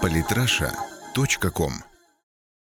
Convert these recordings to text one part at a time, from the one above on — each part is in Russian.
Политраша.ком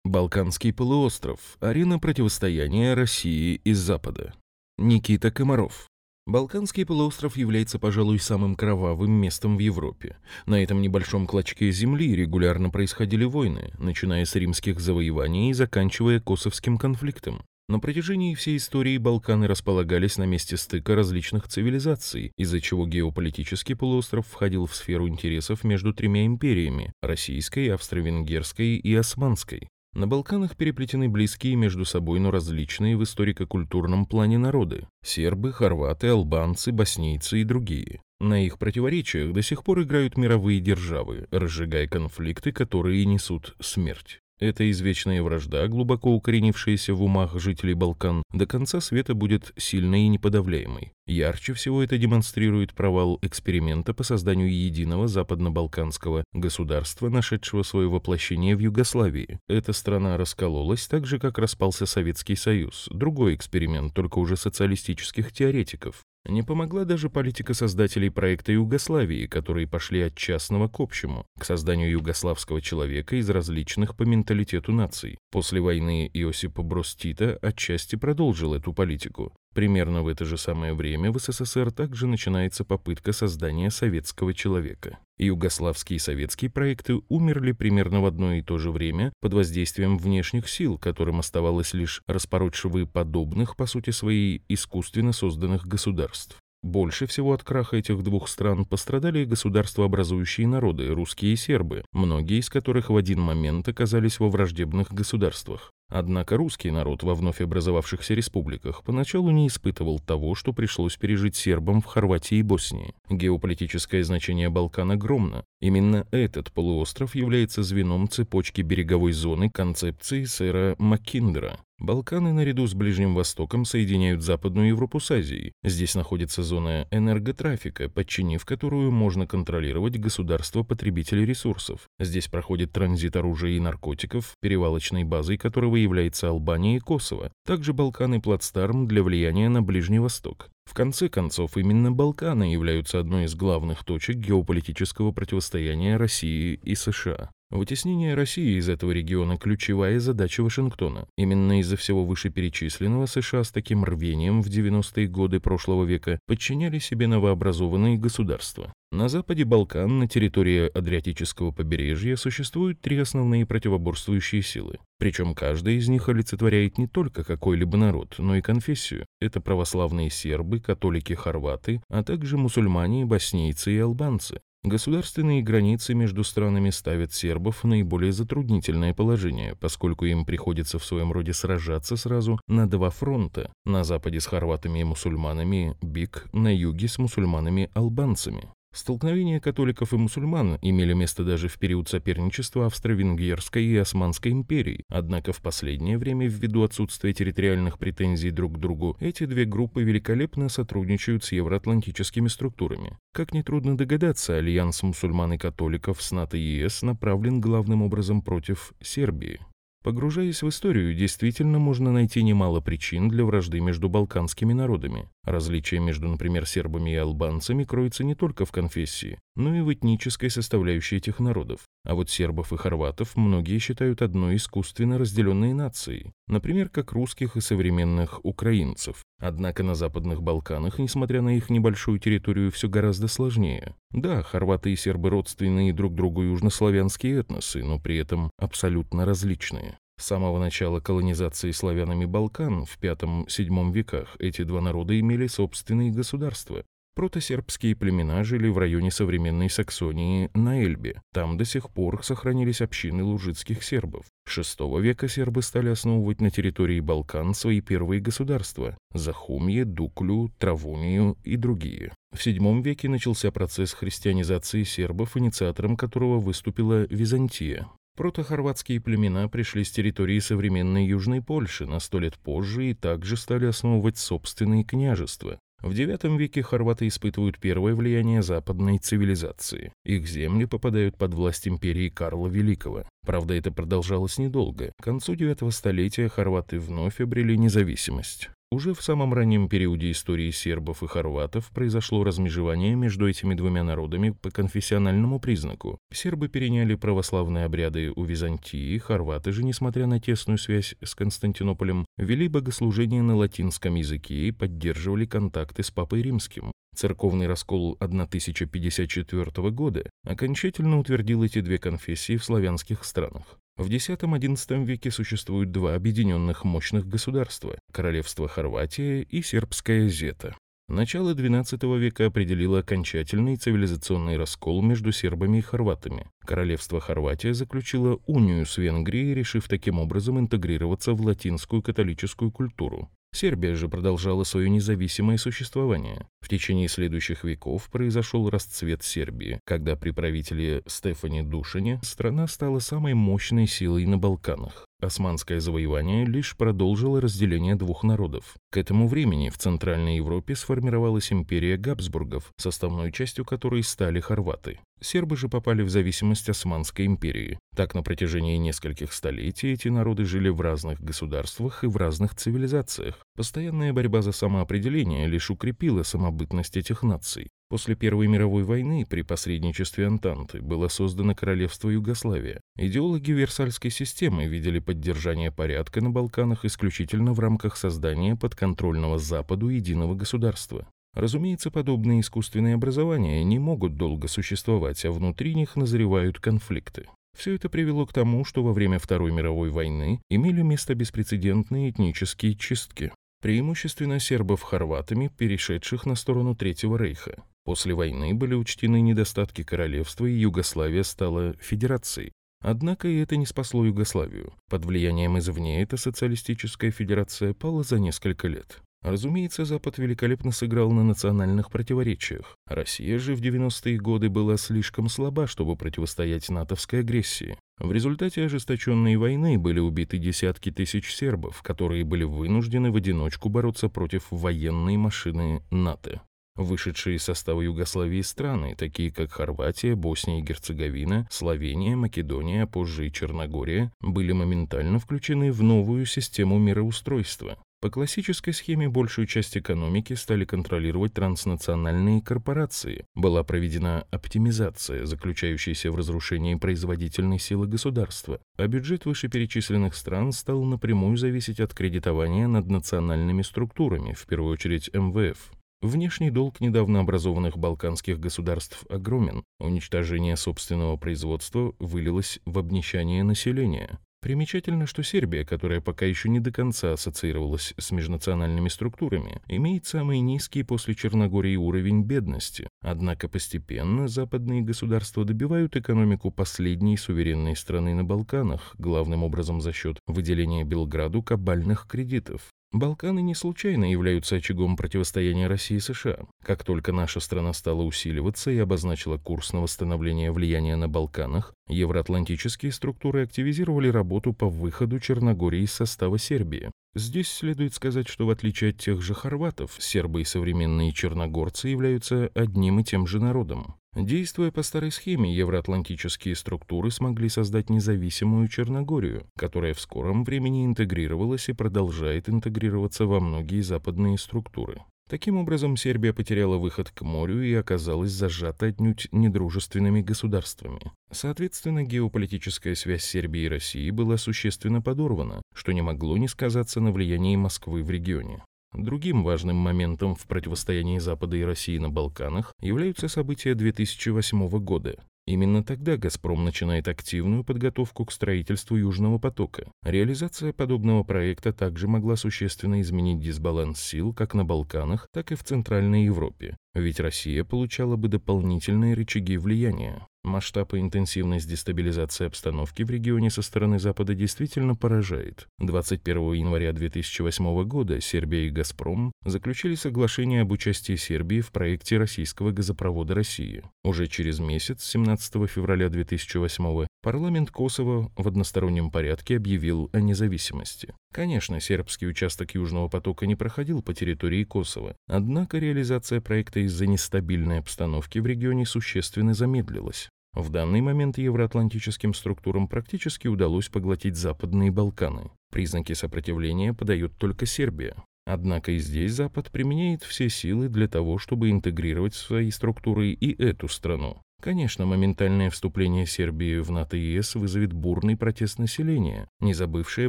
Балканский полуостров. Арена противостояния России и Запада. Никита Комаров. Балканский полуостров является, пожалуй, самым кровавым местом в Европе. На этом небольшом клочке земли регулярно происходили войны, начиная с римских завоеваний и заканчивая Косовским конфликтом. На протяжении всей истории Балканы располагались на месте стыка различных цивилизаций, из-за чего геополитический полуостров входил в сферу интересов между тремя империями – российской, австро-венгерской и османской. На Балканах переплетены близкие между собой, но различные в историко-культурном плане народы – сербы, хорваты, албанцы, боснийцы и другие. На их противоречиях до сих пор играют мировые державы, разжигая конфликты, которые несут смерть. Эта извечная вражда, глубоко укоренившаяся в умах жителей Балкан, до конца света будет сильной и неподавляемой. Ярче всего это демонстрирует провал эксперимента по созданию единого западно-балканского государства, нашедшего свое воплощение в Югославии. Эта страна раскололась так же, как распался Советский Союз. Другой эксперимент, только уже социалистических теоретиков. Не помогла даже политика создателей проекта Югославии, которые пошли от частного к общему, к созданию югославского человека из различных по менталитету наций. После войны Иосип Брос Тита отчасти продолжил эту политику. Примерно в это же самое время в СССР также начинается попытка создания советского человека. Югославские и советские проекты умерли примерно в одно и то же время под воздействием внешних сил, которым оставалось лишь распороть швы подобных, по сути своей, искусственно созданных государств. Больше всего от краха этих двух стран пострадали государствообразующие народы, русские и сербы, многие из которых в один момент оказались во враждебных государствах. Однако русский народ во вновь образовавшихся республиках поначалу не испытывал того, что пришлось пережить сербам в Хорватии и Боснии. Геополитическое значение Балкан огромно. Именно этот полуостров является звеном цепочки береговой зоны концепции сэра Маккиндера. Балканы наряду с Ближним Востоком соединяют Западную Европу с Азией. Здесь находится зона энерготрафика, подчинив которую можно контролировать государство-потребители ресурсов. Здесь проходит транзит оружия и наркотиков, перевалочной базой которого является Албания и Косово. Также Балканы – плацдарм для влияния на Ближний Восток. В конце концов, именно Балканы являются одной из главных точек геополитического противостояния России и США. Вытеснение России из этого региона – ключевая задача Вашингтона. Именно из-за всего вышеперечисленного США с таким рвением в 90-е годы прошлого века подчиняли себе новообразованные государства. На западе Балкан, на территории Адриатического побережья, существуют три основные противоборствующие силы. Причем каждая из них олицетворяет не только какой-либо народ, но и конфессию. Это православные сербы, католики-хорваты, а также мусульмане, боснийцы и албанцы. Государственные границы между странами ставят сербов в наиболее затруднительное положение, поскольку им приходится в своем роде сражаться сразу на два фронта. На западе с хорватами и мусульманами – Бик, на юге с мусульманами-албанцами. Столкновения католиков и мусульман имели место даже в период соперничества Австро-Венгерской и Османской империй, однако в последнее время, ввиду отсутствия территориальных претензий друг к другу, эти две группы великолепно сотрудничают с евроатлантическими структурами. Как нетрудно догадаться, альянс мусульман и католиков с НАТО и ЕС направлен главным образом против Сербии. Погружаясь в историю, действительно можно найти немало причин для вражды между балканскими народами. Различия между, например, сербами и албанцами кроются не только в конфессии, но и в этнической составляющей этих народов. А вот сербов и хорватов многие считают одной искусственно разделенной нацией, например, как русских и современных украинцев. Однако на Западных Балканах, несмотря на их небольшую территорию, все гораздо сложнее. Да, хорваты и сербы родственные друг другу южнославянские этносы, но при этом абсолютно различные. С самого начала колонизации славянами Балкан в V-VII веках эти два народа имели собственные государства. Протосербские племена жили в районе современной Саксонии на Эльбе. Там до сих пор сохранились общины лужицких сербов. VI века сербы стали основывать на территории Балкан свои первые государства – Захумье, Дуклю, Травунию и другие. В VII веке начался процесс христианизации сербов, инициатором которого выступила Византия. Протохорватские племена пришли с территории современной Южной Польши на сто лет позже и также стали основывать собственные княжества. В IX веке хорваты испытывают первое влияние западной цивилизации. Их земли попадают под власть империи Карла Великого. Правда, это продолжалось недолго. К концу IX столетия хорваты вновь обрели независимость. Уже в самом раннем периоде истории сербов и хорватов произошло размежевание между этими двумя народами по конфессиональному признаку. Сербы переняли православные обряды у Византии, хорваты же, несмотря на тесную связь с Константинополем, вели богослужение на латинском языке и поддерживали контакты с Папой Римским. Церковный раскол 1054 года окончательно утвердил эти две конфессии в славянских странах. В X-XI веке существуют два объединенных мощных государства – Королевство Хорватия и Сербская Зета. Начало XII века определило окончательный цивилизационный раскол между сербами и хорватами. Королевство Хорватия заключило унию с Венгрией, решив таким образом интегрироваться в латинскую католическую культуру. Сербия же продолжала свое независимое существование. В течение следующих веков произошел расцвет Сербии, когда при правителе Стефане Душине страна стала самой мощной силой на Балканах. Османское завоевание лишь продолжило разделение двух народов. К этому времени в Центральной Европе сформировалась империя Габсбургов, составной частью которой стали хорваты. Сербы же попали в зависимость Османской империи. Так, на протяжении нескольких столетий эти народы жили в разных государствах и в разных цивилизациях. Постоянная борьба за самоопределение лишь укрепила самобытность этих наций. После Первой мировой войны при посредничестве Антанты было создано Королевство Югославия. Идеологи Версальской системы видели поддержание порядка на Балканах исключительно в рамках создания подконтрольного Западу единого государства. Разумеется, подобные искусственные образования не могут долго существовать, а внутри них назревают конфликты. Все это привело к тому, что во время Второй мировой войны имели место беспрецедентные этнические чистки, преимущественно сербов-хорватами, перешедших на сторону Третьего рейха. После войны были учтены недостатки королевства, и Югославия стала федерацией. Однако и это не спасло Югославию. Под влиянием извне эта социалистическая федерация пала за несколько лет. Разумеется, Запад великолепно сыграл на национальных противоречиях. Россия же в 90-е годы была слишком слаба, чтобы противостоять натовской агрессии. В результате ожесточенной войны были убиты десятки тысяч сербов, которые были вынуждены в одиночку бороться против военной машины НАТО. Вышедшие из состава Югославии страны, такие как Хорватия, Босния и Герцеговина, Словения, Македония, а позже и Черногория, были моментально включены в новую систему мироустройства. По классической схеме большую часть экономики стали контролировать транснациональные корпорации. Была проведена оптимизация, заключающаяся в разрушении производительной силы государства, а бюджет вышеперечисленных стран стал напрямую зависеть от кредитования над национальными структурами, в первую очередь МВФ. Внешний долг недавно образованных балканских государств огромен. Уничтожение собственного производства вылилось в обнищание населения. Примечательно, что Сербия, которая пока еще не до конца ассоциировалась с межнациональными структурами, имеет самый низкий после Черногории уровень бедности. Однако постепенно западные государства добивают экономику последней суверенной страны на Балканах, главным образом за счет выделения Белграду кабальных кредитов. Балканы не случайно являются очагом противостояния России и США. Как только наша страна стала усиливаться и обозначила курс на восстановление влияния на Балканах, евроатлантические структуры активизировали работу по выходу Черногории из состава Сербии. Здесь следует сказать, что в отличие от тех же хорватов, сербы и современные черногорцы являются одним и тем же народом. Действуя по старой схеме, евроатлантические структуры смогли создать независимую Черногорию, которая в скором времени интегрировалась и продолжает интегрироваться во многие западные структуры. Таким образом, Сербия потеряла выход к морю и оказалась зажата отнюдь недружественными государствами. Соответственно, геополитическая связь Сербии и России была существенно подорвана, что не могло не сказаться на влиянии Москвы в регионе. Другим важным моментом в противостоянии Запада и России на Балканах являются события 2008 года. Именно тогда «Газпром» начинает активную подготовку к строительству Южного потока. Реализация подобного проекта также могла существенно изменить дисбаланс сил как на Балканах, так и в Центральной Европе, ведь Россия получала бы дополнительные рычаги влияния. Масштаб и интенсивность дестабилизации обстановки в регионе со стороны Запада действительно поражает. 21 января 2008 года Сербия и «Газпром» заключили соглашение об участии Сербии в проекте российского газопровода России. Уже через месяц, 17 февраля 2008 парламент Косово в одностороннем порядке объявил о независимости. Конечно, сербский участок Южного потока не проходил по территории Косово, однако реализация проекта из-за нестабильной обстановки в регионе существенно замедлилась. В данный момент евроатлантическим структурам практически удалось поглотить Западные Балканы. Признаки сопротивления подает только Сербия. Однако и здесь Запад применяет все силы для того, чтобы интегрировать в свои структуры и эту страну. Конечно, моментальное вступление Сербии в НАТО и ЕС вызовет бурный протест населения, не забывшее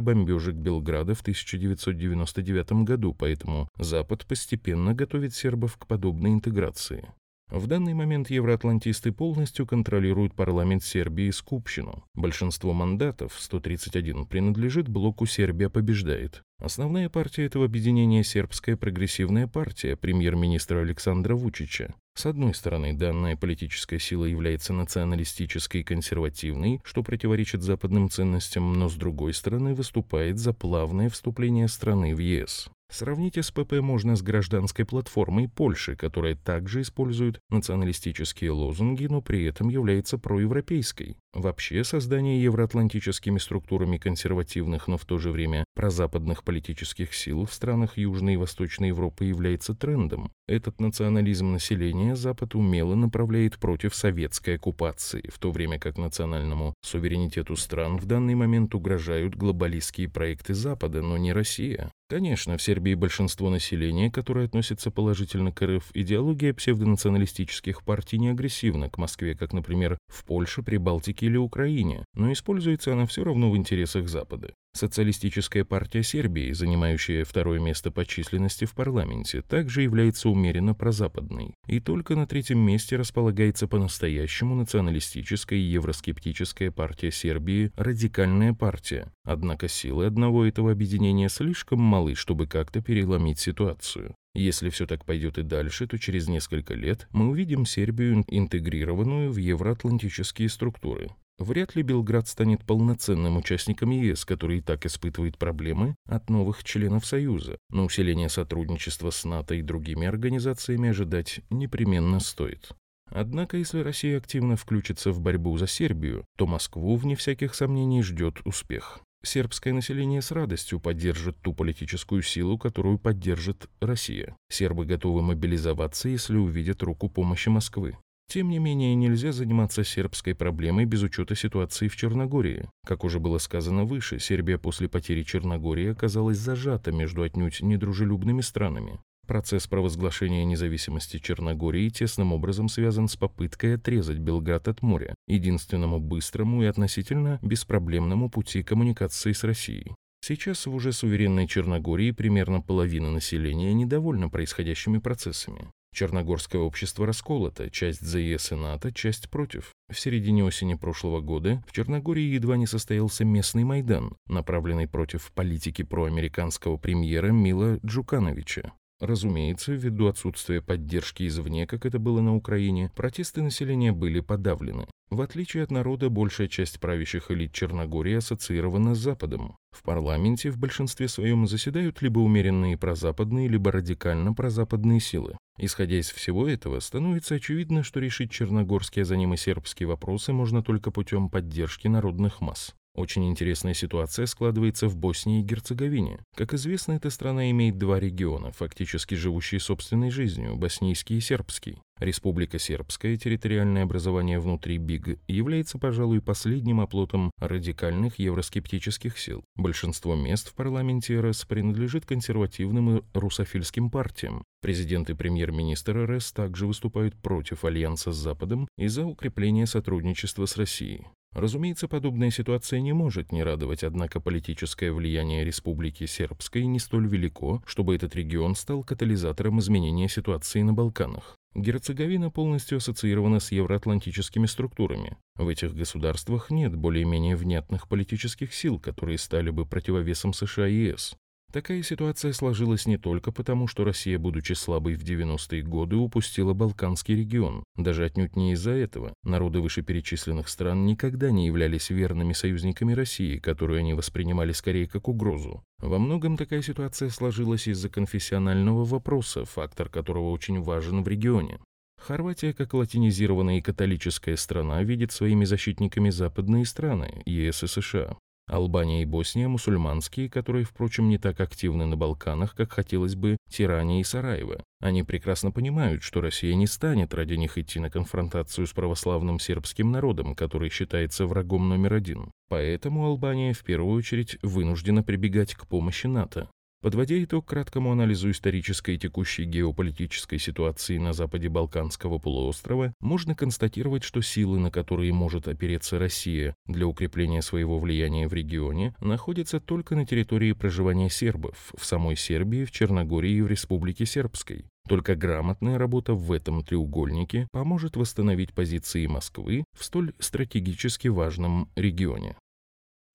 бомбежек Белграда в 1999 году, поэтому Запад постепенно готовит сербов к подобной интеграции. В данный момент евроатлантисты полностью контролируют парламент Сербии и Скупщину. Большинство мандатов, 131, принадлежит блоку «Сербия побеждает». Основная партия этого объединения – сербская прогрессивная партия премьер-министра Александра Вучича. С одной стороны, данная политическая сила является националистической и консервативной, что противоречит западным ценностям, но с другой стороны выступает за плавное вступление страны в ЕС. Сравнить СПП можно с гражданской платформой Польши, которая также использует националистические лозунги, но при этом является проевропейской. Вообще, создание евроатлантическими структурами консервативных, но в то же время прозападных политических сил в странах Южной и Восточной Европы является трендом. Этот национализм населения Запад умело направляет против советской оккупации, в то время как национальному суверенитету стран в данный момент угрожают глобалистские проекты Запада, но не Россия. Конечно, в Сербии большинство населения, которое относится положительно к РФ, идеология псевдонационалистических партий не агрессивна к Москве, как, например, в Польше, Прибалтике или Украине, но используется она все равно в интересах Запада. Социалистическая партия Сербии, занимающая второе место по численности в парламенте, также является умеренно прозападной. И только на третьем месте располагается по-настоящему националистическая и евроскептическая партия Сербии «Радикальная партия». Однако силы одного этого объединения слишком малы, чтобы как-то переломить ситуацию. Если все так пойдет и дальше, то через несколько лет мы увидим Сербию интегрированную в евроатлантические структуры. Вряд ли Белград станет полноценным участником ЕС, который и так испытывает проблемы от новых членов Союза, но усиление сотрудничества с НАТО и другими организациями ожидать непременно стоит. Однако, если Россия активно включится в борьбу за Сербию, то Москву, вне всяких сомнений, ждет успех. Сербское население с радостью поддержит ту политическую силу, которую поддержит Россия. Сербы готовы мобилизоваться, если увидят руку помощи Москвы. Тем не менее, нельзя заниматься сербской проблемой без учета ситуации в Черногории. Как уже было сказано выше, Сербия после потери Черногории оказалась зажата между отнюдь недружелюбными странами. Процесс провозглашения независимости Черногории тесным образом связан с попыткой отрезать Белград от моря, единственному быстрому и относительно беспроблемному пути коммуникации с Россией. Сейчас в уже суверенной Черногории примерно половина населения недовольна происходящими процессами. Черногорское общество расколото, часть за ЕС и НАТО, часть против. В середине осени прошлого года в Черногории едва не состоялся местный Майдан, направленный против политики проамериканского премьера Мила Джукановича. Разумеется, ввиду отсутствия поддержки извне, как это было на Украине, протесты населения были подавлены. В отличие от народа, большая часть правящих элит Черногории ассоциирована с Западом. В парламенте в большинстве своем заседают либо умеренные прозападные, либо радикально прозападные силы. Исходя из всего этого, становится очевидно, что решить черногорские, а за ним и сербские вопросы можно только путем поддержки народных масс. Очень интересная ситуация складывается в Боснии и Герцеговине. Как известно, эта страна имеет два региона, фактически живущие собственной жизнью – боснийский и сербский. Республика Сербская, территориальное образование внутри БИГ, является, пожалуй, последним оплотом радикальных евроскептических сил. Большинство мест в парламенте РС принадлежит консервативным и русофильским партиям. Президент и премьер-министр РС также выступают против альянса с Западом и за укрепление сотрудничества с Россией. Разумеется, подобная ситуация не может не радовать, однако политическое влияние Республики Сербской не столь велико, чтобы этот регион стал катализатором изменения ситуации на Балканах. Герцеговина полностью ассоциирована с евроатлантическими структурами. В этих государствах нет более-менее внятных политических сил, которые стали бы противовесом США и ЕС. Такая ситуация сложилась не только потому, что Россия, будучи слабой в 90-е годы, упустила Балканский регион. Даже отнюдь не из-за этого. Народы вышеперечисленных стран никогда не являлись верными союзниками России, которую они воспринимали скорее как угрозу. Во многом такая ситуация сложилась из-за конфессионального вопроса, фактор которого очень важен в регионе. Хорватия, как латинизированная и католическая страна, видит своими защитниками западные страны, ЕС и США. Албания и Босния мусульманские, которые, впрочем, не так активны на Балканах, как хотелось бы Тирания и Сараево. Они прекрасно понимают, что Россия не станет ради них идти на конфронтацию с православным сербским народом, который считается врагом номер один. Поэтому Албания в первую очередь вынуждена прибегать к помощи НАТО. Подводя итог краткому анализу исторической и текущей геополитической ситуации на западе Балканского полуострова, можно констатировать, что силы, на которые может опереться Россия для укрепления своего влияния в регионе, находятся только на территории проживания сербов, в самой Сербии, в Черногории и в Республике Сербской. Только грамотная работа в этом треугольнике поможет восстановить позиции Москвы в столь стратегически важном регионе.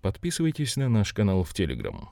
Подписывайтесь на наш канал в Телеграм.